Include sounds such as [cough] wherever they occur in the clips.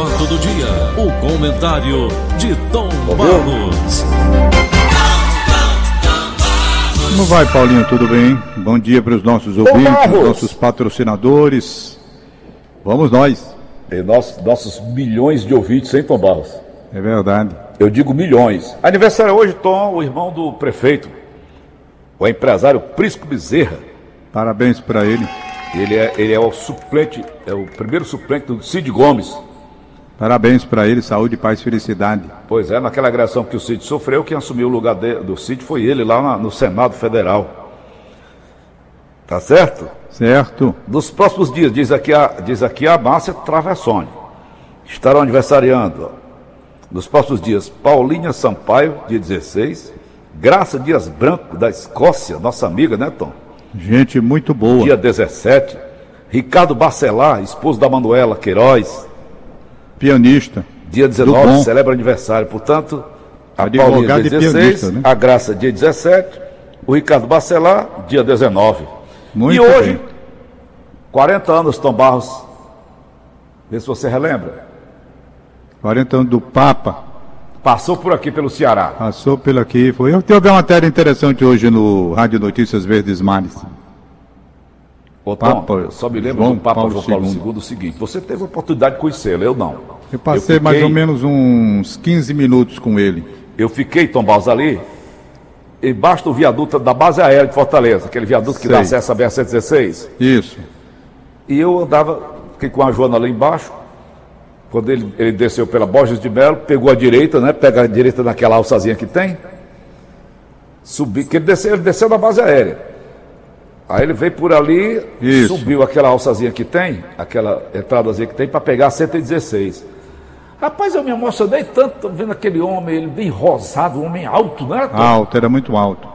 fato do dia, o comentário de Tom Barros. Como vai, Paulinho? Tudo bem? Bom dia para os nossos ouvintes, nossos patrocinadores. Vamos nós. E nossos, nossos milhões de ouvintes, hein, Tom Barros? É verdade. Eu digo milhões. Aniversário hoje, Tom, o irmão do prefeito, o empresário Prisco Bezerra. Parabéns para ele. Ele é, ele é o suplente, é o primeiro suplente do Cid Gomes. Parabéns para ele, saúde, paz e felicidade. Pois é, naquela agressão que o Cid sofreu, quem assumiu o lugar de, do Cid foi ele lá na, no Senado Federal. Tá certo? Certo. Nos próximos dias, diz aqui a, diz aqui a Márcia Travessone, estarão aniversariando. Nos próximos dias, Paulinha Sampaio, dia 16, Graça Dias Branco, da Escócia, nossa amiga, né, Tom? Gente muito boa. Dia 17, Ricardo Bacelar, esposo da Manuela Queiroz, Pianista. Dia Do 19 bom. celebra aniversário, portanto, a Advogado Paulinha dia 16, pianista, né? a Graça dia 17, o Ricardo Bacelar dia 19. Muito e hoje, bem. 40 anos, Tom Barros. Vê se você relembra. 40 anos do Papa. Passou por aqui pelo Ceará. Passou pelo aqui. Foi. Eu tive uma matéria interessante hoje no Rádio Notícias Verdes Mares. Ô, Tom, Papa só me lembro João do Papa Paulo João Paulo II. II o seguinte: você teve a oportunidade de conhecê-lo, eu não. Eu passei Eu mais fiquei- ou menos uns 15 minutos com ele. Eu fiquei, Tom ali, embaixo do viaduto da base aérea de Fortaleza, aquele viaduto que dá Sei. acesso à BR-116. Isso. E eu andava, fiquei com a Joana lá embaixo. Quando ele, ele desceu pela Borges de Melo, pegou a direita, né? Pega a direita naquela alçazinha que tem. Subi, que ele desceu, ele desceu da base aérea. Aí ele veio por ali, Isso. subiu aquela alçazinha que tem, aquela entradazinha que tem, para pegar a 116. Rapaz, eu me emocionei tanto vendo aquele homem, ele bem rosado, um homem alto, né? Tom? Alto, era muito alto.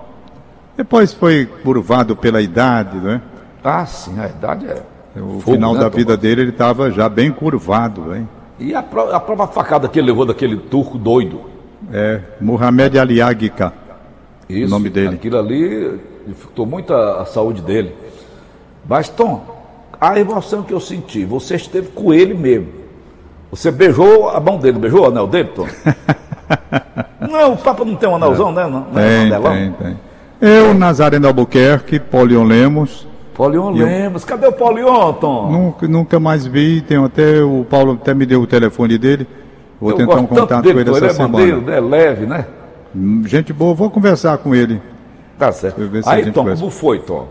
Depois foi curvado pela idade, né? Ah, sim, a idade é. O fogo, final né, da Tom vida dele ele estava já bem curvado, hein? E a, pró- a própria facada que ele levou daquele turco doido. É, Mohamed Ali Agca. Isso, O nome dele. Aquilo ali dificultou muito a, a saúde dele. Mas, Tom, a emoção que eu senti, você esteve com ele mesmo. Você beijou a mão dele, beijou o anel dele, Tom? [laughs] não, o Papa não tem um anelzão, né? Não, não é um Tem, anelão? tem, tem. Eu, Nazareno Albuquerque, Paulion Lemos, Polion E eu- Lemos, cadê o Polion, Tom? nunca, nunca mais vi, tenho até, o Paulo até me deu o telefone dele, vou eu tentar um contato dele, com ele essa é mandeiro, semana. né? Leve, né? Hum, Gente boa, vou conversar com ele. Tá certo. Aí, Tom, conversa. como foi, Tom?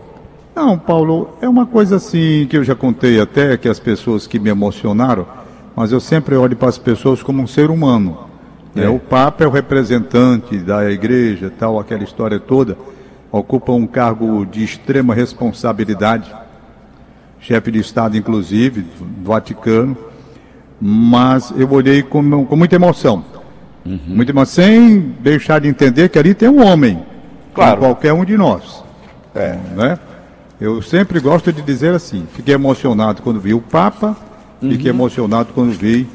Não, Paulo, é uma coisa assim que eu já contei até, que as pessoas que me emocionaram, mas eu sempre olho para as pessoas como um ser humano. né? O Papa é o representante da igreja, tal, aquela história toda, ocupa um cargo de extrema responsabilidade, chefe de Estado, inclusive, do Vaticano, mas eu olhei com, com muita emoção. Muita emoção, sem deixar de entender que ali tem um homem, Claro. qualquer um de nós É. né? Eu sempre gosto de dizer assim, fiquei emocionado quando vi o Papa, fiquei emocionado quando vi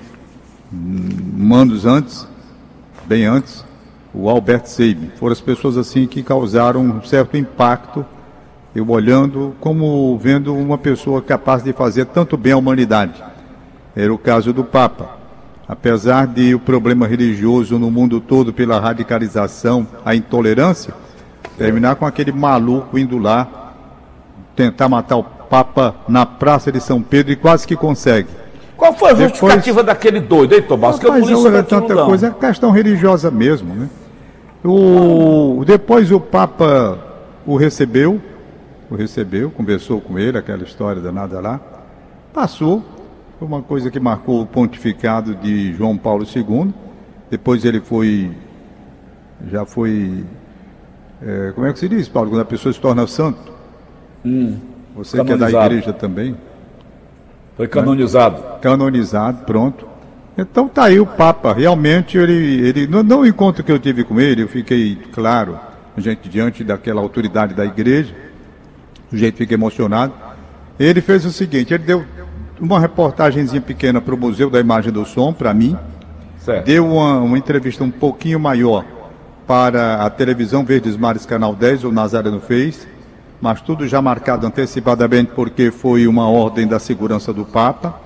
hum, anos antes, bem antes, o Albert Seib. Foram as pessoas assim que causaram um certo impacto, eu olhando como vendo uma pessoa capaz de fazer tanto bem à humanidade. Era o caso do Papa. Apesar de o problema religioso no mundo todo pela radicalização, a intolerância, terminar com aquele maluco indo lá tentar matar o Papa na Praça de São Pedro e quase que consegue. Qual foi a Depois- justificativa daquele doido, hein, Tomás? Que eu Rapaz, não li não sobre é tanta não. coisa, é questão religiosa mesmo, né? O, depois o Papa o recebeu, o recebeu, conversou com ele, aquela história danada lá, passou, foi uma coisa que marcou o pontificado de João Paulo II, depois ele foi, já foi, é, como é que se diz, Paulo, quando a pessoa se torna santo? Você que é da Hum. igreja também? Foi canonizado. canonizado, pronto. Então tá aí o Papa. Realmente ele, ele no, no encontro que eu tive com ele, eu fiquei claro, gente diante daquela autoridade da igreja, o jeito fica emocionado. Ele fez o seguinte, ele deu uma reportagenzinha pequena para o Museu da Imagem do Som, para mim, Certo. deu uma, uma entrevista um pouquinho maior para a televisão Verdes Mares Canal 10, o Nazareno fez, mas tudo já marcado antecipadamente porque foi uma ordem da segurança do Papa.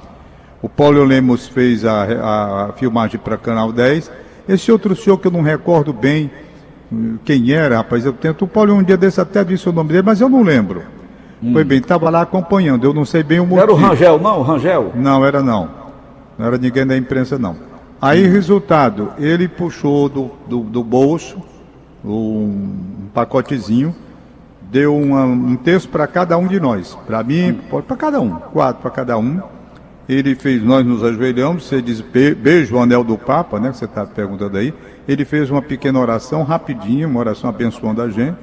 O Paulo Lemos fez a, a filmagem para Canal 10. Esse outro senhor que eu não recordo bem hum, quem era, rapaz, eu tento. O Paulo um dia desse até disse o nome dele, mas eu não lembro. Hum. Foi bem, estava lá acompanhando, eu não sei bem o motivo. Era o Rangel, não? O Rangel? Não, era não. Não era ninguém da imprensa, não. Aí, resultado, ele puxou do, do, do bolso um pacotezinho, deu uma, um texto para cada um de nós. Para mim, para cada um, quatro para cada um. Ele fez, nós nos ajoelhamos, você diz beijo o anel do Papa, né? Que você está perguntando aí. Ele fez uma pequena oração rapidinha, uma oração abençoando a gente.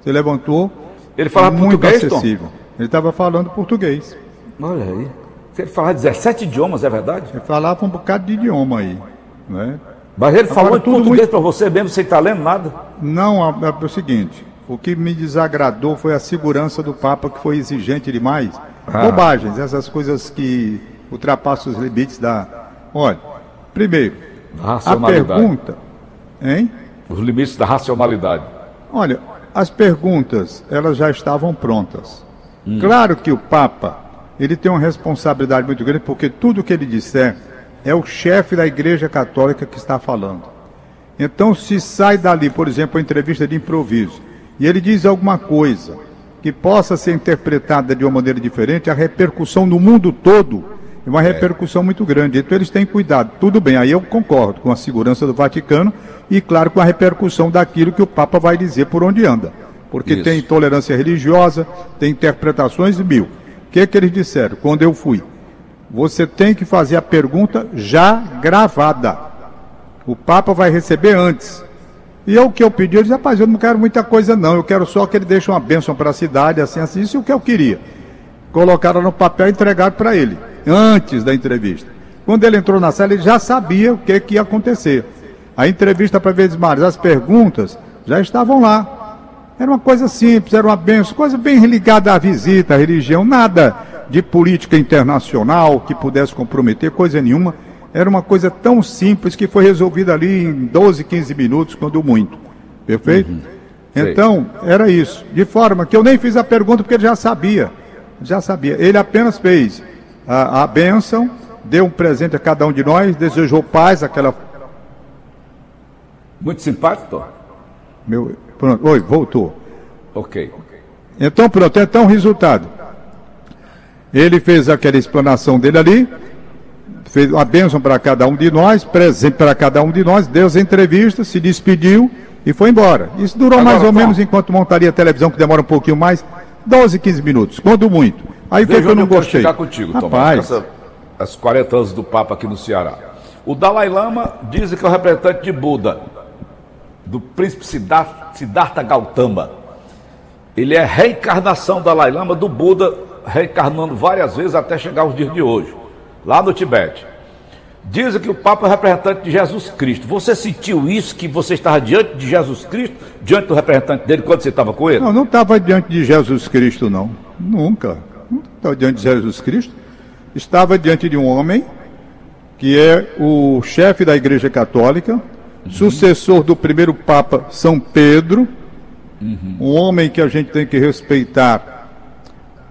Você levantou. Ele falava muito português, acessível. Tom? Ele estava falando português. Olha aí. Ele falava 17 idiomas, é verdade? Ele falava um bocado de idioma aí, né? Mas ele falou tudo português muito... para você mesmo, sem estar tá lendo nada? Não, é, é o seguinte, o que me desagradou foi a segurança do Papa, que foi exigente demais. Ah. Bobagens, essas coisas que ultrapassa os limites da. Olha, primeiro, a pergunta. Hein? Os limites da racionalidade. Olha, as perguntas, elas já estavam prontas. Hum. Claro que o Papa, ele tem uma responsabilidade muito grande, porque tudo que ele disser é o chefe da Igreja Católica que está falando. Então, se sai dali, por exemplo, a entrevista de improviso, e ele diz alguma coisa que possa ser interpretada de uma maneira diferente, a repercussão no mundo todo é uma repercussão muito grande. Então eles têm cuidado. Tudo bem, aí eu concordo com a segurança do Vaticano e, claro, com a repercussão daquilo que o Papa vai dizer por onde anda. Porque Isso. tem intolerância religiosa, tem interpretações mil. Que, que eles disseram quando eu fui? Você tem que fazer a pergunta já gravada. O Papa vai receber antes. E eu, o que eu pedi, eu disse, rapaz, eu não quero muita coisa não, eu quero só que ele deixe uma bênção para a cidade, assim, assim, isso é o que eu queria. Colocaram no papel e entregaram para ele antes da entrevista. Quando ele entrou na sala, ele já sabia o que, que ia acontecer. A entrevista para Verdes Mares, as perguntas já estavam lá. Era uma coisa simples, era uma benção, coisa bem ligada à visita, à religião, nada de política internacional que pudesse comprometer, coisa nenhuma. Era uma coisa tão simples que foi resolvida ali em 12, 15 minutos, quando muito. Perfeito? Uhum. Então, era isso. De forma que eu nem fiz a pergunta porque ele já sabia. Já sabia. Ele apenas fez a, a bênção, deu um presente a cada um de nós, desejou paz, aquela. Muito simpático, Meu, pronto, oi, voltou. Ok. Então, pronto, então, resultado. Ele fez aquela explanação dele ali, fez a bênção para cada um de nós, presente para cada um de nós, deu as entrevistas, se despediu e foi embora. Isso durou Agora, mais ou menos enquanto montaria a televisão, que demora um pouquinho mais, 12, 15 minutos, quando muito. Aí o que, eu não gostei? chegar contigo, Rapaz. Tomás, as 40 anos do Papa aqui no Ceará. O Dalai Lama diz que é o representante de Buda, do príncipe Siddhartha Gautama. Ele é reencarnação do Dalai Lama do Buda, reencarnando várias vezes até chegar aos dias de hoje, lá no Tibete. Dizem que o Papa é representante de Jesus Cristo. Você sentiu isso, que você estava diante de Jesus Cristo, diante do representante dele, quando você estava com ele? Não, não estava diante de Jesus Cristo, não. Nunca estava diante de Jesus Cristo, estava diante de um homem que é o chefe da Igreja Católica. Sucessor do primeiro Papa São Pedro, uhum. um homem que a gente tem que respeitar,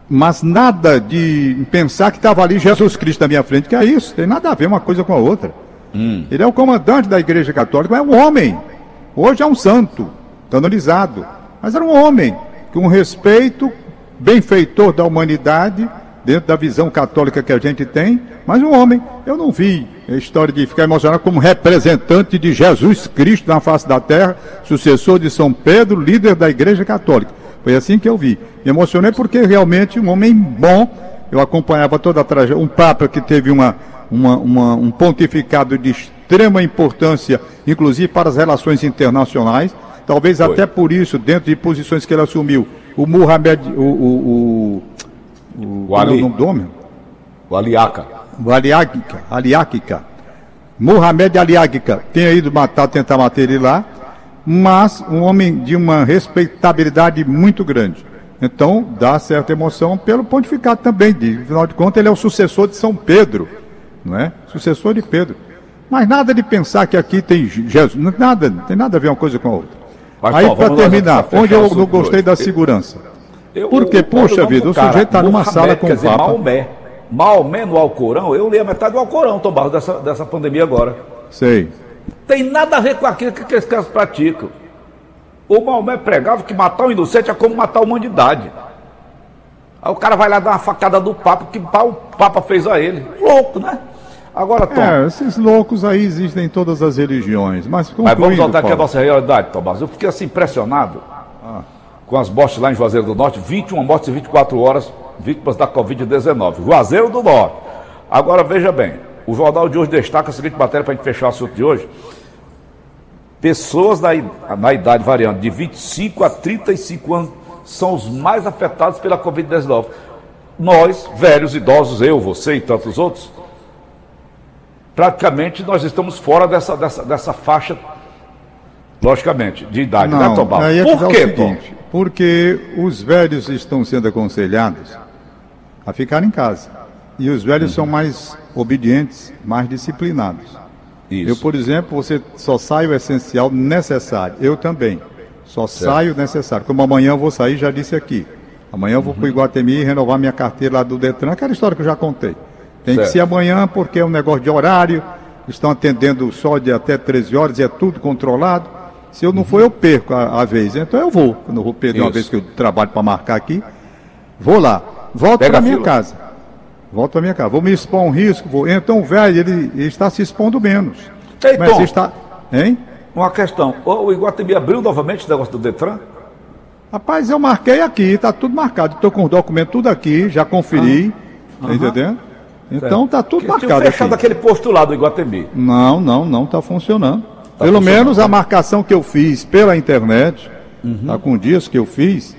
mas nada de pensar que estava ali Jesus Cristo na minha frente, que é isso, tem nada a ver uma coisa com a outra. Uhum. Ele é o comandante da Igreja Católica, é um homem. Hoje é um santo, canonizado, mas era um homem com respeito benfeitor da humanidade, dentro da visão católica que a gente tem, mas um homem. Eu não vi a história de ficar emocionado como representante de Jesus Cristo na face da terra, sucessor de São Pedro, líder da Igreja Católica. Foi assim que eu vi. Me emocionei porque realmente um homem bom. Eu acompanhava toda a trajetória. Um Papa que teve uma, uma, uma, um pontificado de extrema importância, inclusive para as relações internacionais. Talvez Foi. até por isso, dentro de posições que ele assumiu, o Muhammad, o, o, o, o. É nome do homem? O Aliaca. O Aliaca, Aliaca. Muhammad Aliaca tinha ido matar, tentar matar ele lá, mas um homem de uma respeitabilidade muito grande. Então, dá certa emoção pelo pontificado também. De, afinal de contas, ele é o sucessor de São Pedro, não é? Sucessor de Pedro. Mas nada de pensar que aqui tem Jesus, nada, não tem nada a ver uma coisa com a outra. Mas, Aí, para terminar, onde eu não gostei da segurança. Eu, Porque, eu, puxa vida, o sujeito está numa sala com o Papa. Maomé. Maomé no Alcorão, eu li a metade do Alcorão, Tom Barros, dessa, dessa pandemia agora. Sei. Tem nada a ver com aquilo que aqueles caras praticam. O Maomé pregava que matar o inocente é como matar a humanidade. Aí o cara vai lá dar uma facada do Papa, que o Papa fez a ele. Louco, né? Agora, Tom. É, esses loucos aí existem em todas as religiões. Mas, mas vamos voltar aqui à nossa realidade, Tomás. Eu fiquei assim impressionado ah. Com as mortes lá em Juazeiro do Norte 21 mortes em 24 horas, vítimas da Covid-19. Juazeiro do Norte. Agora veja bem, o jornal de hoje destaca a seguinte matéria para a gente fechar o assunto de hoje. Pessoas na, idade variando de 25 a 35 anos são os mais afetados pela Covid-19. Nós, velhos, idosos, eu, você e tantos outros, praticamente nós estamos fora dessa, dessa, dessa faixa, logicamente, de idade, Não, né, Tobal? É Por quê, seguinte, Porque os velhos estão sendo aconselhados a ficar em casa. E os velhos uhum. são mais obedientes, mais disciplinados. Isso. Eu, por exemplo, você só sai o essencial necessário. Eu também. Só certo. saio necessário. Como amanhã eu vou sair, já disse aqui. Amanhã eu vou uhum. para o Iguatemi renovar minha carteira lá do Detran, aquela história que eu já contei. Tem certo. que ser amanhã porque é um negócio de horário, estão atendendo só de até 13 horas, e é tudo controlado. Se eu não uhum. for, eu perco a, a, vez. Então eu vou. Eu não vou perder Isso. uma vez que eu trabalho para marcar aqui. Vou lá. Volto para minha casa. Volto para minha casa. Vou me expor a um risco. Vou... Então o velho, ele, ele, está se expondo menos. Ei, Mas Tom, está. Hein? Uma questão. O Iguatemi abriu novamente esse negócio do Detran? Rapaz, eu marquei aqui, está tudo marcado. Estou com o documento tudo aqui, já conferi. Ah. Tá entendendo? Então está tudo Porque marcado. fechado aqui. aquele postulado do Iguatemi. Não, não, não está funcionando. Tá Pelo menos a marcação que eu fiz pela internet, está uhum. com dias que eu fiz,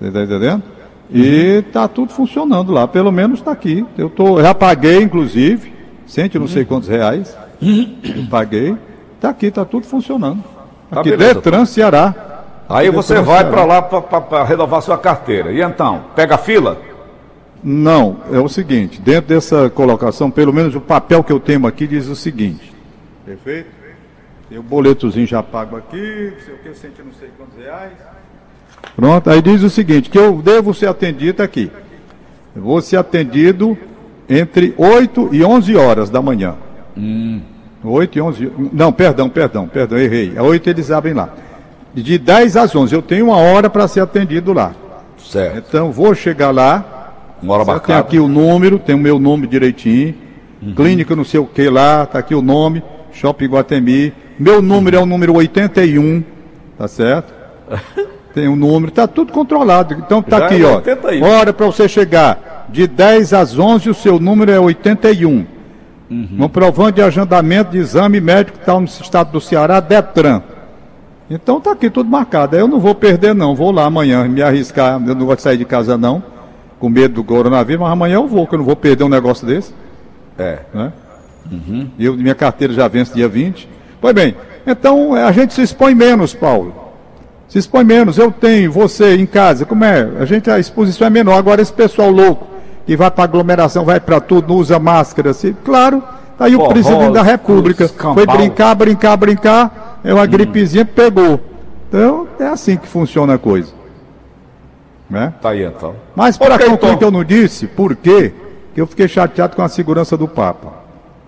você está entendendo? Uhum. E está tudo funcionando lá, pelo menos está aqui. Eu tô, já paguei, inclusive, cento não uhum. sei quantos reais. Uhum. Eu paguei. Está aqui, está tudo funcionando. Tá aqui, beleza, Detran, Ceará. Aí você vai para lá para renovar sua carteira. E então, pega a fila? Não, é o seguinte, dentro dessa colocação, pelo menos o papel que eu tenho aqui diz o seguinte. Perfeito? Tem o boletozinho já pago aqui, não sei o que, cento não sei quantos reais. Pronto, aí diz o seguinte, que eu devo ser atendido aqui. Eu vou ser atendido entre 8 e 11 horas da manhã. Hum. 8 e 11. Não, perdão, perdão, perdão, errei. É 8 eles abrem lá. De 10 às 11. Eu tenho uma hora para ser atendido lá. Certo. Então, vou chegar lá. Uma hora marcada. Tem aqui o número, tem o meu nome direitinho. Uhum. Clínica não sei o que lá, tá aqui o nome. Shopping Guatemi. Meu número é o número 81, tá certo? [laughs] tem o um número, tá tudo controlado. Então tá Já aqui, é ó. 81. Hora para você chegar. De 10 às 11, o seu número é 81. Uhum. Comprovante de agendamento de exame médico que está no estado do Ceará, Detran. Então está aqui tudo marcado. Eu não vou perder, não. Vou lá amanhã me arriscar. Eu não vou sair de casa, não, com medo do coronavírus, mas amanhã eu vou, que eu não vou perder um negócio desse. É. Né? Uhum. Eu, minha carteira já vence dia 20. Pois bem, então a gente se expõe menos, Paulo. Se expõe menos. Eu tenho, você em casa, como é? A gente, a exposição é menor. Agora, esse pessoal louco que vai para aglomeração, vai para tudo, não usa máscara, assim, claro, tá aí o presidente da República foi brincar, brincar, brincar, é uma hum. gripezinha, pegou. Então, é assim que funciona a coisa. Né? Tá aí então. Mas para okay, concluir então. que eu não disse, por quê? Que eu fiquei chateado com a segurança do Papa.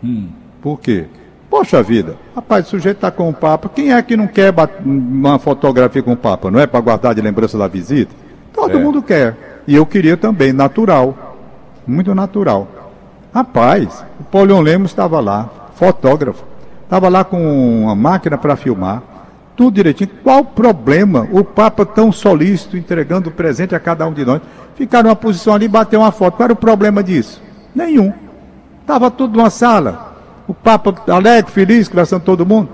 Hum. Por quê? Poxa vida, rapaz, o sujeito está com o Papa. Quem é que não quer uma fotografia com o Papa? Não é para guardar de lembrança da visita? Todo é. mundo quer. E eu queria também, natural muito natural. Rapaz, o Paulion Lemos estava lá, fotógrafo, estava lá com uma máquina para filmar, tudo direitinho. Qual o problema? O Papa tão solícito, entregando presente a cada um de nós, ficar numa posição ali e bater uma foto. Qual era o problema disso? Nenhum. Estava tudo numa sala. O Papa alegre, feliz, conversando todo mundo.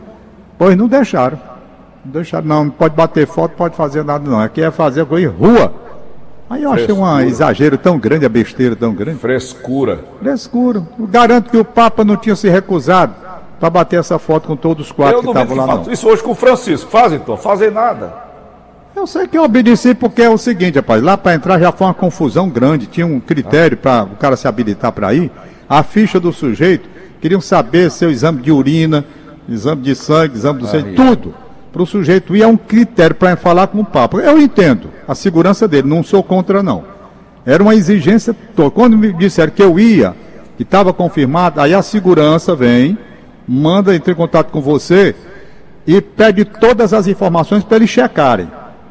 Pois não deixaram. Não deixaram, não, não pode bater foto, pode fazer nada, não. Aqui é fazer coisa rua. Aí eu achei um exagero tão grande, a besteira tão grande. Frescura. Frescura. Eu garanto que o Papa não tinha se recusado para bater essa foto com todos os quatro que estavam lá. Não. Isso hoje com o Francisco. Fazem, então. Fazem nada. Eu sei que eu obedeci porque é o seguinte, rapaz. Lá para entrar já foi uma confusão grande. Tinha um critério para o cara se habilitar para ir. A ficha do sujeito. Queriam saber seu exame de urina, exame de sangue, exame do sangue, tudo para o sujeito ir é um critério para falar com o Papa. Eu entendo a segurança dele, não sou contra não. Era uma exigência. Quando me disseram que eu ia, que estava confirmado, aí a segurança vem, manda entrar em contato com você e pede todas as informações para eles checarem.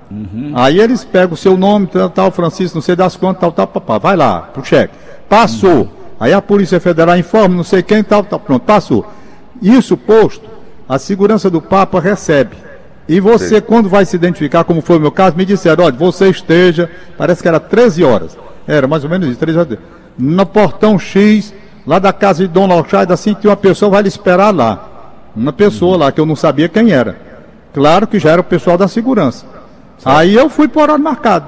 Uhum. Aí eles pegam o seu nome, tal, tal, Francisco, não sei das quantas, tal, tal, papá, vai lá, pro cheque. Passou. Uhum. Aí a Polícia Federal informa, não sei quem, tal, tal, pronto, passou. Isso posto, a segurança do Papa recebe. E você, Sim. quando vai se identificar, como foi o meu caso, me disseram, olha, você esteja, parece que era 13 horas. Era mais ou menos isso, 13 horas. No portão X, lá da casa de Dona Alchaida, assim, que uma pessoa vai lhe esperar lá. Uma pessoa uhum. lá, que eu não sabia quem era. Claro que já era o pessoal da segurança. Aí eu fui por horário marcado.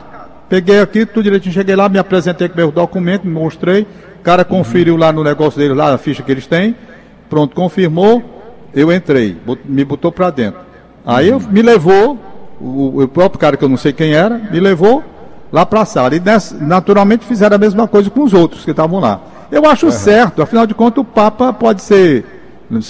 Peguei aqui, tudo direitinho, cheguei lá, me apresentei com meus documentos, me mostrei. O cara conferiu lá no negócio dele, lá a ficha que eles têm. Pronto, confirmou, eu entrei, me botou para dentro. Aí eu, me levou, o, o, próprio cara que eu não sei quem era, me levou lá para a sala. E nessa, naturalmente fizeram a mesma coisa com os outros que estavam lá. Eu acho uhum. certo, afinal de contas o Papa pode ser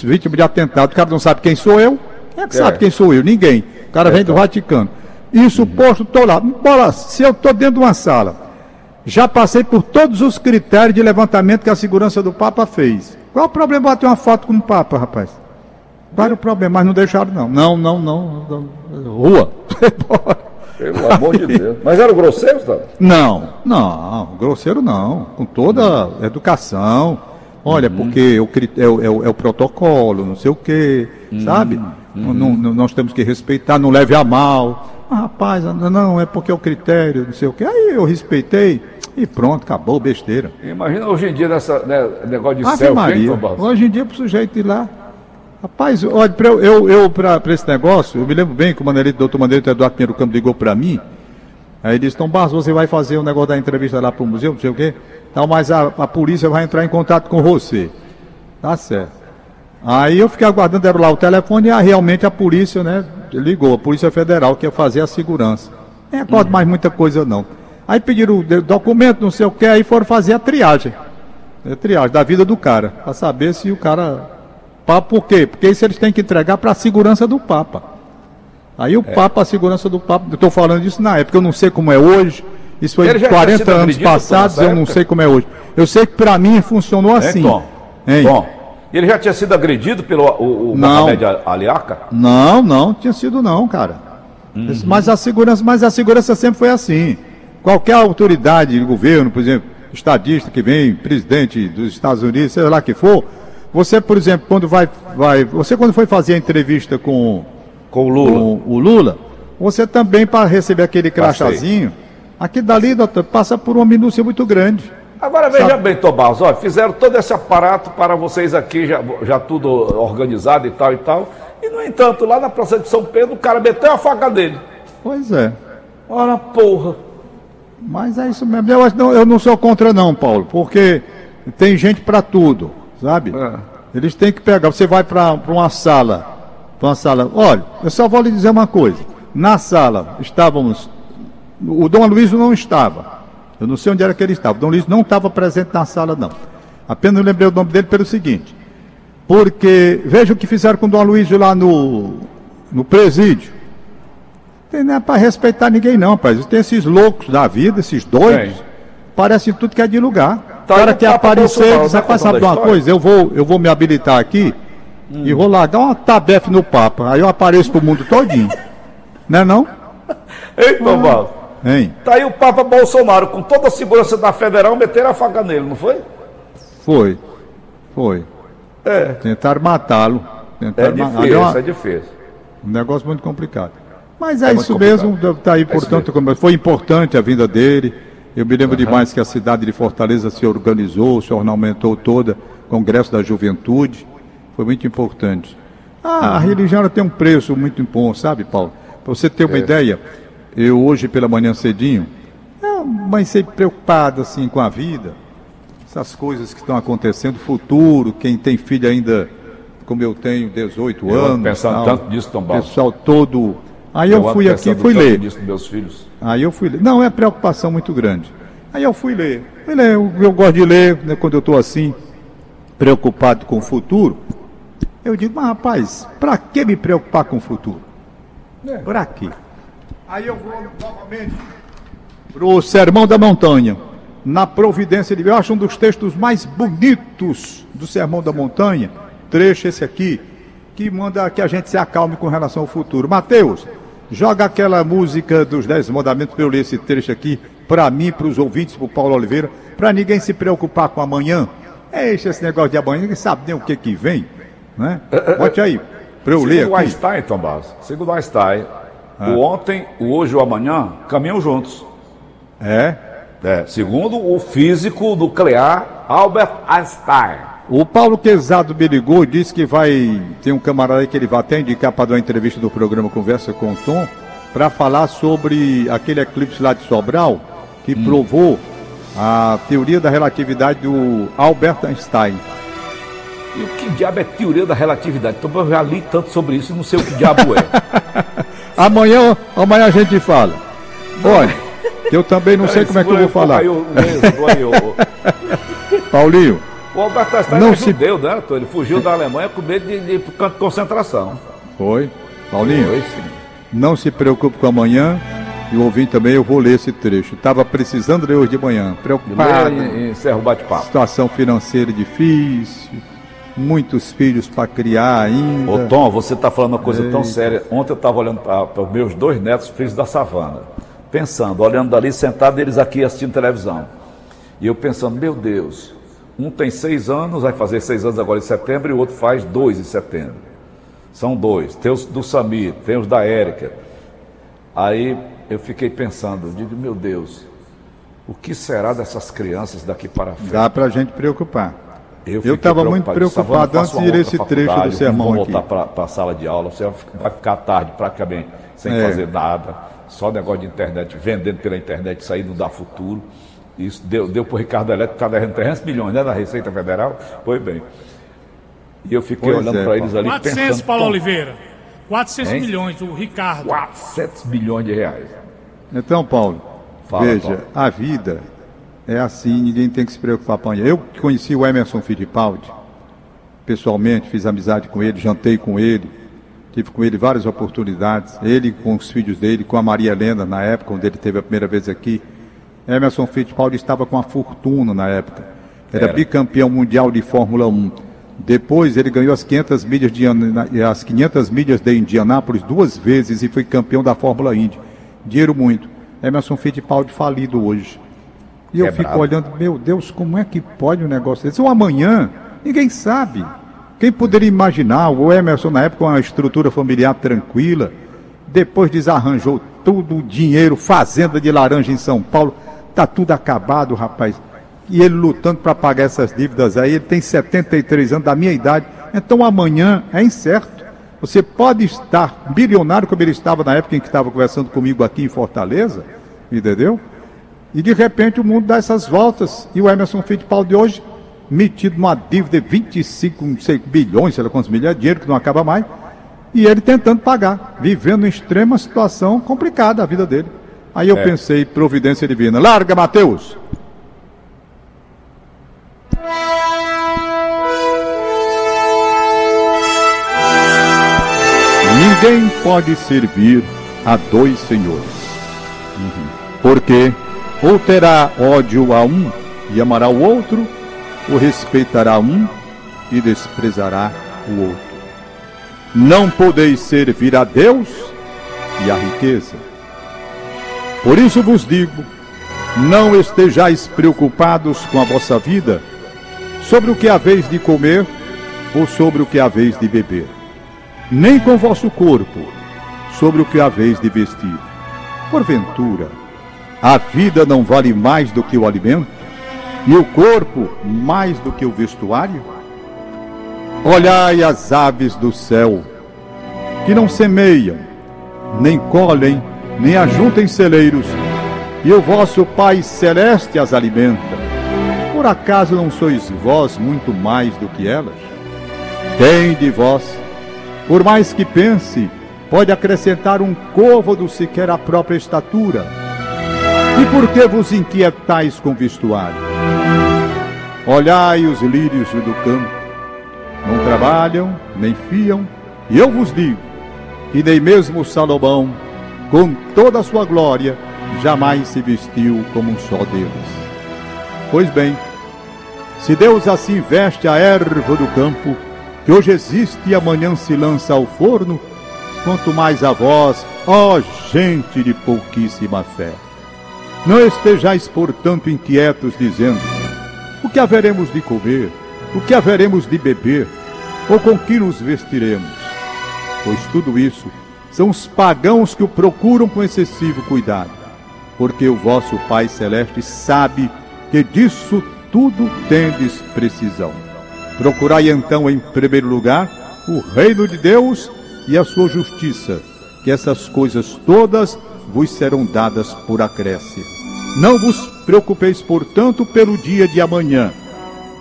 vítima de atentado, o cara não sabe quem sou eu. Quem é que é. sabe quem sou eu? Ninguém. O cara é, vem do Vaticano. Isso uhum. posto, estou lá. Bola, se eu estou dentro de uma sala, já passei por todos os critérios de levantamento que a segurança do Papa fez. Qual o problema bater uma foto com o Papa, rapaz? Qual era o problema? Mas não deixaram, não. Não, não, não. não. Rua. Pelo amor de Deus. Mas era grosseiro, tá? Não, não, grosseiro não. Com toda a educação. Olha, uhum. porque o, é, o, é, o, é o protocolo, não sei o quê, uhum. sabe? Uhum. Não, não, nós temos que respeitar, não leve a mal. Ah, rapaz, não, é porque é o critério, não sei o quê. Aí eu respeitei e pronto, acabou, besteira. Imagina hoje em dia nessa né, negócio de céu, Maria, Hoje em dia, para o sujeito ir lá. Rapaz, olha, pra eu, eu, eu para esse negócio, eu me lembro bem que o Manelito, doutor Manelito Eduardo Pinheiro Campo ligou para mim. Aí ele disse, então Barros, você vai fazer o um negócio da entrevista lá para o museu, não sei o quê. Então, mas a, a polícia vai entrar em contato com você. Tá certo. Aí eu fiquei aguardando, deram lá o telefone e ah, realmente a polícia, né, ligou, a Polícia Federal, que ia fazer a segurança. Nem acordo uhum. mais muita coisa não. Aí pediram o documento, não sei o que, aí foram fazer a triagem. A triagem da vida do cara, para saber se o cara. Por quê? Porque isso eles têm que entregar para a segurança do Papa. Aí o é. Papa, a segurança do Papa, eu estou falando disso na época, eu não sei como é hoje. Isso foi 40 anos passados, eu não sei como é hoje. Eu sei que para mim funcionou assim. É, Tom. Hein? Tom. Ele já tinha sido agredido pelo o, o não. Mohamed Aliaca? Não, não, tinha sido não, cara. Uhum. Mas a segurança, mas a segurança sempre foi assim. Qualquer autoridade de governo, por exemplo, estadista que vem, presidente dos Estados Unidos, seja lá que for, você, por exemplo, quando vai, vai, você quando foi fazer a entrevista com, com o Lula, com o Lula, você também para receber aquele crachazinho, aqui dali, doutor, passa por uma minúcia muito grande. Agora veja Sabe? bem, Tomás, ó, fizeram todo esse aparato para vocês aqui, já, já tudo organizado e tal e tal. E, no entanto, lá na Praça de São Pedro, o cara meteu a faca dele. Pois é. Ora, porra. Mas é isso mesmo. Eu, não, eu não sou contra, não, Paulo, porque tem gente para tudo, sabe? É. Eles têm que pegar. Você vai para uma sala, para uma sala. Olha, eu só vou lhe dizer uma coisa. Na sala estávamos. O Dom Luiz não estava. Eu não sei onde era que ele estava. O Dom Luiz não estava presente na sala, não. Apenas lembrei o nome dele pelo seguinte. Porque veja o que fizeram com o Dom Luiz lá no, no presídio. Tem, não é para respeitar ninguém, não, rapaz. Tem esses loucos da vida, esses doidos. Parece tudo que é de lugar. Tá o cara quer aparecer e diz, rapaz, sabe de uma coisa? Eu vou, eu vou me habilitar aqui hum. e vou largar uma tabefe no Papa. Aí eu apareço pro mundo todinho. não é não? Ei, Tomás. Hein? Tá aí o Papa Bolsonaro, com toda a segurança da federal, meteram a faca nele, não foi? Foi. Foi. É. Tentaram matá-lo. É difícil, uma... é difícil. Um negócio muito complicado. Mas é, é isso mesmo, está aí, é portanto, é foi importante a vinda dele. Eu me lembro uhum. demais que a cidade de Fortaleza se organizou, se ornamentou toda, Congresso da Juventude. Foi muito importante. Ah, uhum. a religião tem um preço muito bom, sabe, Paulo? Para você ter uma é. ideia, eu hoje pela manhã cedinho, é, mas sempre preocupado assim com a vida, essas coisas que estão acontecendo, futuro, quem tem filho ainda, como eu tenho, 18 eu anos. Pensando tal, tanto disso, Tom Pessoal todo. Aí eu, eu fui aqui e fui ler. meus filhos. Aí eu fui ler. Não, é preocupação muito grande. Aí eu fui ler. Fui ler. Eu, eu gosto de ler né, quando eu estou assim, preocupado com o futuro. Eu digo, mas rapaz, para que me preocupar com o futuro? É. Para quê? Aí eu vou novamente para o Sermão da Montanha. na providência de Deus. Eu acho um dos textos mais bonitos do Sermão da Montanha, trecho esse aqui, que manda que a gente se acalme com relação ao futuro. Mateus, joga aquela música dos Dez Mandamentos para eu ler esse trecho aqui, para mim, para os ouvintes, para o Paulo Oliveira, para ninguém se preocupar com amanhã. Deixa esse negócio de amanhã, ninguém sabe nem o que que vem. Né? Bote aí, para eu ler Segundo aqui. Einstein, Tom Barros, segundo Einstein, o ontem, o hoje e o amanhã caminham juntos. É. É, segundo o físico nuclear Albert Einstein. O Paulo Quezado e disse que vai. Tem um camarada aí que ele vai até indicar para dar uma entrevista do programa Conversa com o Tom, para falar sobre aquele eclipse lá de Sobral, que provou a teoria da relatividade do Albert Einstein. E o que diabo é teoria da relatividade? Então, eu já li tanto sobre isso e não sei o que diabo é. [laughs] Amanhã, amanhã a gente fala. Olha, eu também não sei como é que eu vou falar. Aí, o, mesmo, aí, o, [laughs] Paulinho, o Albert Einstein Não é se- judeu, né? Arthur? Ele fugiu da Alemanha com medo de, de, de concentração. foi. Paulinho, Foi, não se preocupe com amanhã. E o ouvinte também, eu vou ler esse trecho. Estava precisando ler hoje de manhã. Preocupado. Encerra o bate-papo. situação financeira difícil, muitos filhos para criar ainda. Ô Tom, você está falando uma coisa tão séria. Ontem eu estava olhando para os meus dois netos, filhos da savana, pensando, olhando dali, sentado eles aqui assistindo televisão. E eu pensando, meu Deus, um tem seis anos, vai fazer seis anos agora em setembro, e o outro faz dois em setembro. São dois. Tem os do Samir, tem os da Érica. Aí eu fiquei pensando, eu digo, meu Deus, o que será dessas crianças daqui para frente? Dá para a gente preocupar. Eu estava muito preocupado. antes de ler uma esse trecho do sermão aqui. voltar para a sala de aula, você vai ficar tarde praticamente sem É. fazer nada, só negócio de internet, vendendo pela internet, isso aí não dá futuro. Isso deu, deu para o Ricardo Elétrico, está devendo 300 milhões né, da Receita Federal. Pois bem. E eu fiquei Pois olhando é, para eles ali 400, pensando... Paulo "Tom, Oliveira. 400 Hein? milhões, o Ricardo. 400 milhões de reais. Então, Paulo, Fala, veja, Paulo. a vida é assim, ninguém tem que se preocupar com. Eu conheci o Emerson Fittipaldi, pessoalmente, fiz amizade com ele, jantei com ele, tive com ele várias oportunidades, ele com os filhos dele, com a Maria Helena, na época, quando ele teve a primeira vez aqui. Emerson Fittipaldi estava com a fortuna na época. Era, Era. bicampeão mundial de Fórmula 1. Depois ele ganhou as 500 milhas de, as 500 milhas de Indianápolis duas vezes e foi campeão da Fórmula Indy. Dinheiro muito. Emerson Fittipaldi falido hoje. E eu Quebrado. fico olhando, meu Deus, como é que pode um negócio desse? Ou amanhã, ninguém sabe. Quem poderia imaginar o Emerson na época uma estrutura familiar tranquila, depois desarranjou tudo, o dinheiro, fazenda de laranja em São Paulo, tá tudo acabado, rapaz. E ele lutando para pagar essas dívidas aí, ele tem 73 anos, da minha idade. Então amanhã é incerto. Você pode estar bilionário como ele estava na época em que estava conversando comigo aqui em Fortaleza, entendeu? E de repente o mundo dá essas voltas. E o Emerson Fittipaldi de hoje, metido numa dívida de 25, não sei, bilhões, sei lá quantos milhões, dinheiro que não acaba mais. E ele tentando pagar, vivendo em extrema situação complicada a vida dele. Aí eu É. pensei, providência divina. Larga, Mateus! Ninguém pode servir a dois senhores. Porque ou terá ódio a um e amará o outro, ou respeitará um e desprezará o outro. Não podeis servir a Deus e a riqueza. Por isso vos digo: não estejais preocupados com a vossa vida, sobre o que haveis de comer ou sobre o que haveis de beber, nem com vosso corpo, sobre o que haveis de vestir. Porventura, a vida não vale mais do que o alimento, e o corpo mais do que o vestuário? Olhai as aves do céu, que não semeiam, nem colhem, nem ajuntem celeiros, e o vosso Pai Celeste as alimenta. Por acaso não sois vós muito mais do que elas? Quem de vós, por mais que pense, pode acrescentar um côvado sequer à própria estatura? E por que vos inquietais com vestuário? Olhai os lírios do campo, não trabalham, nem fiam, e eu vos digo que nem mesmo Salomão, com toda a sua glória, jamais se vestiu como um só deles. Pois bem, se Deus assim veste a erva do campo, que hoje existe e amanhã se lança ao forno, quanto mais a vós, ó gente de pouquíssima fé. Não estejais, portanto, inquietos, dizendo: O que haveremos de comer? O que haveremos de beber? Ou com que nos vestiremos? Pois tudo isso são os pagãos que o procuram com excessivo cuidado, porque o vosso Pai Celeste sabe que disso tudo tendes precisão. Procurai então, em primeiro lugar, o reino de Deus e a sua justiça, que essas coisas todas vos serão dadas por acréscimo. Não vos preocupeis, portanto, pelo dia de amanhã,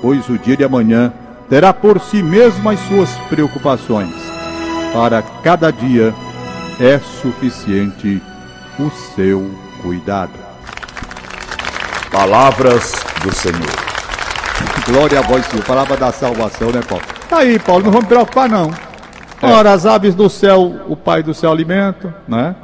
pois o dia de amanhã terá por si mesmo as suas preocupações. Para cada dia é suficiente o seu cuidado. Palavras do Senhor. Glória a vós, Senhor. Palavra da salvação, né, Paulo? Tá aí, Paulo, não vamos preocupar, não. Ora, as aves do céu, o Pai do céu alimenta, né?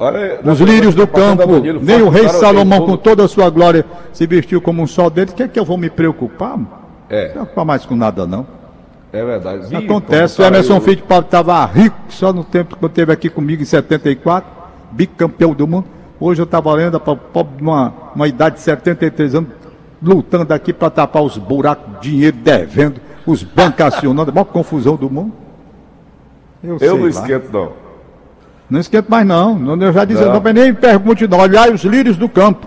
Olha, Os lírios do campo, nem o rei Salomão, com toda a sua glória, se vestiu como um sol dele. O que é que eu vou me preocupar? Não É, preocupar mais com nada, não. é verdade. Acontece, o Emerson de Paulo estava rico só no tempo que eu esteve aqui comigo em 74, bicampeão do mundo. Hoje eu estava lendo para uma, uma idade de 73 anos, lutando aqui para tapar os buracos, dinheiro devendo, os bancos acionando, a maior confusão do mundo. Eu sei não lá. esquento, não. Não esquento mais não, eu já disse, Não. não, nem pergunte não, olhai os lírios do campo,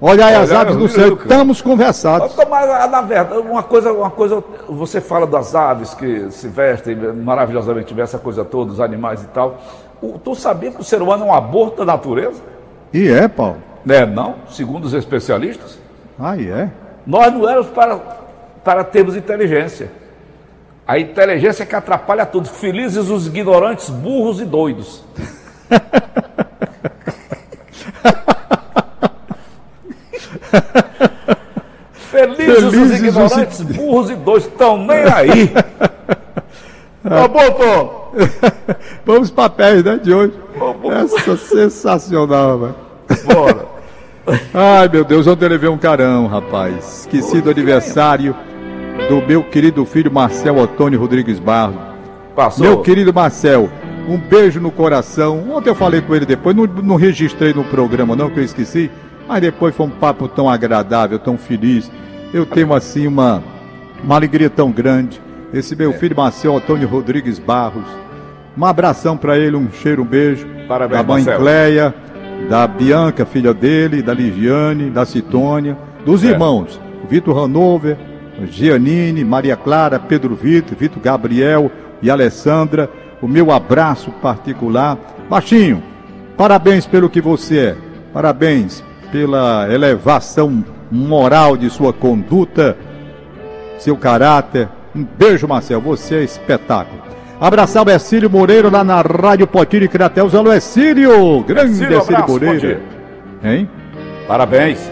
olhai as aves do céu, do estamos conversados. Mas, mas, na verdade, uma coisa, uma coisa, você fala das aves que se vestem maravilhosamente bem, essa coisa toda, os animais e tal. O- tu sabia que o ser humano é um aborto da natureza? E é, Paulo, Né, não? Segundo os especialistas. aí é. Nós não éramos para, para termos inteligência. A inteligência é que atrapalha tudo. Felizes os ignorantes, burros e doidos. [laughs] Felizes, os Felizes os ignorantes, burros e doidos. Estão nem aí. Tá bom, pô. Vamos papéis, né, de hoje. Essa sensacional, velho. Bora. Ai, meu Deus, ontem eu levei um carão, rapaz. Esqueci do aniversário do meu querido filho Marcel Otônio Rodrigues Barros. Passou. Meu querido Marcel, um beijo no coração. Ontem eu falei com ele depois, não, não registrei no programa não, que eu esqueci. Mas depois foi um papo tão agradável, tão feliz. Eu tenho assim uma, uma alegria tão grande. Esse meu filho Marcel Otônio Rodrigues Barros. Um abração pra ele, um cheiro, um beijo. Parabéns, da mãe Marcelo. Cleia, da Bianca, filha dele, da Liviane, da Citônia, dos É. irmãos, Vitor Hanover, Gianine, Maria Clara, Pedro Vitor, Vitor Gabriel e Alessandra. O meu abraço particular. Baixinho, parabéns pelo que você é. Parabéns pela elevação moral de sua conduta, seu caráter. Um beijo, Marcel. Você é espetáculo. Abraçar o Ercílio Moreira lá na Rádio Potiri Crateus. Alô, Ercílio! Grande Ercílio, Ercílio Moreira. Hein? Parabéns.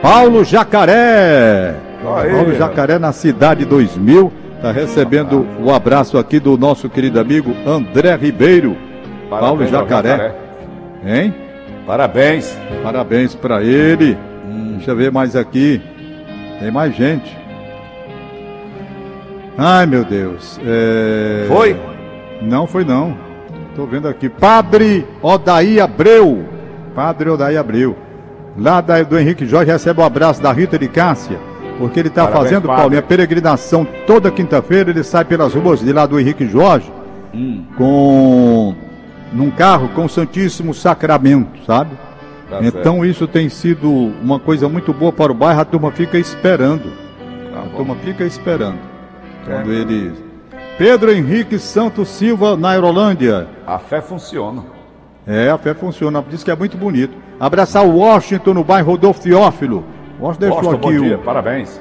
Paulo Jacaré. Paulo ó. Jacaré na cidade 2000. Está recebendo o abraço aqui do nosso querido amigo André Ribeiro. Paulo Parabéns ao Jacaré. Hein? Parabéns. Parabéns para ele. Deixa eu ver mais aqui. Tem mais gente. Ai, meu Deus. É... Foi? Não foi não. Tô vendo aqui. Padre Odaí Abreu. Padre Odaí Abreu. Lá da- do Henrique Jorge recebe o abraço da Rita de Cássia. Porque ele está fazendo, padre. Paulinho, a peregrinação toda quinta-feira. Ele sai pelas ruas de lá do Henrique Jorge Hum. com num carro com o Santíssimo Sacramento, sabe? Tá então isso tem sido uma coisa muito boa para o bairro, a turma fica esperando. Tá A bom. turma fica esperando. Quando É. ele. Pedro Henrique Santos Silva, na Aerolândia. A fé funciona. É, a fé funciona, diz que é muito bonito. Abraçar o Washington no bairro Rodolfo Teófilo. Washington deixou Washington, bom aqui dia. o. Parabéns.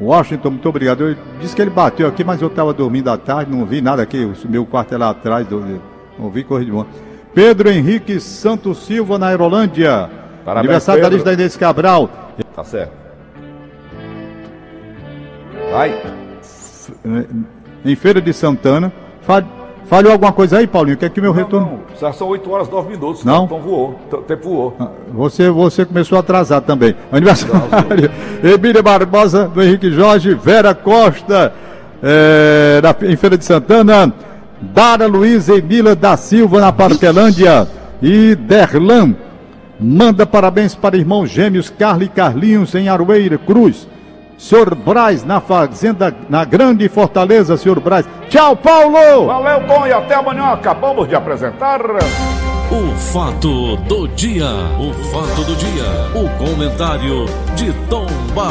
Washington, muito obrigado. Eu disse que ele bateu aqui, mas eu estava dormindo à tarde, não vi nada aqui. O meu quarto é lá atrás, não vi correr de boa. Pedro Henrique Santos Silva, na Aerolândia. Parabéns, Aniversário da lista da Inês Cabral. Tá certo. Vai. em Feira de Santana. Falhou alguma coisa aí, Paulinho? Quer que meu retorno. Não, são 8 horas 9 minutos. Não? Então voou. O tempo voou. Ah, Você, você começou atrasado também. [laughs] Aniversário. Emília Barbosa, do Henrique Jorge, Vera Costa, é, na, em Feira de Santana, Dara Luiz Emília da Silva, na Parquelândia, e Derlan. Manda parabéns para irmãos gêmeos Carla e Carlinhos, em Aroeira Cruz. Senhor Braz, na Fazenda, na Grande Fortaleza, senhor Braz. Tchau, Paulo! Valeu, bom, e até amanhã. Acabamos de apresentar. O fato do dia. O fato do dia. O comentário de Tom Barros.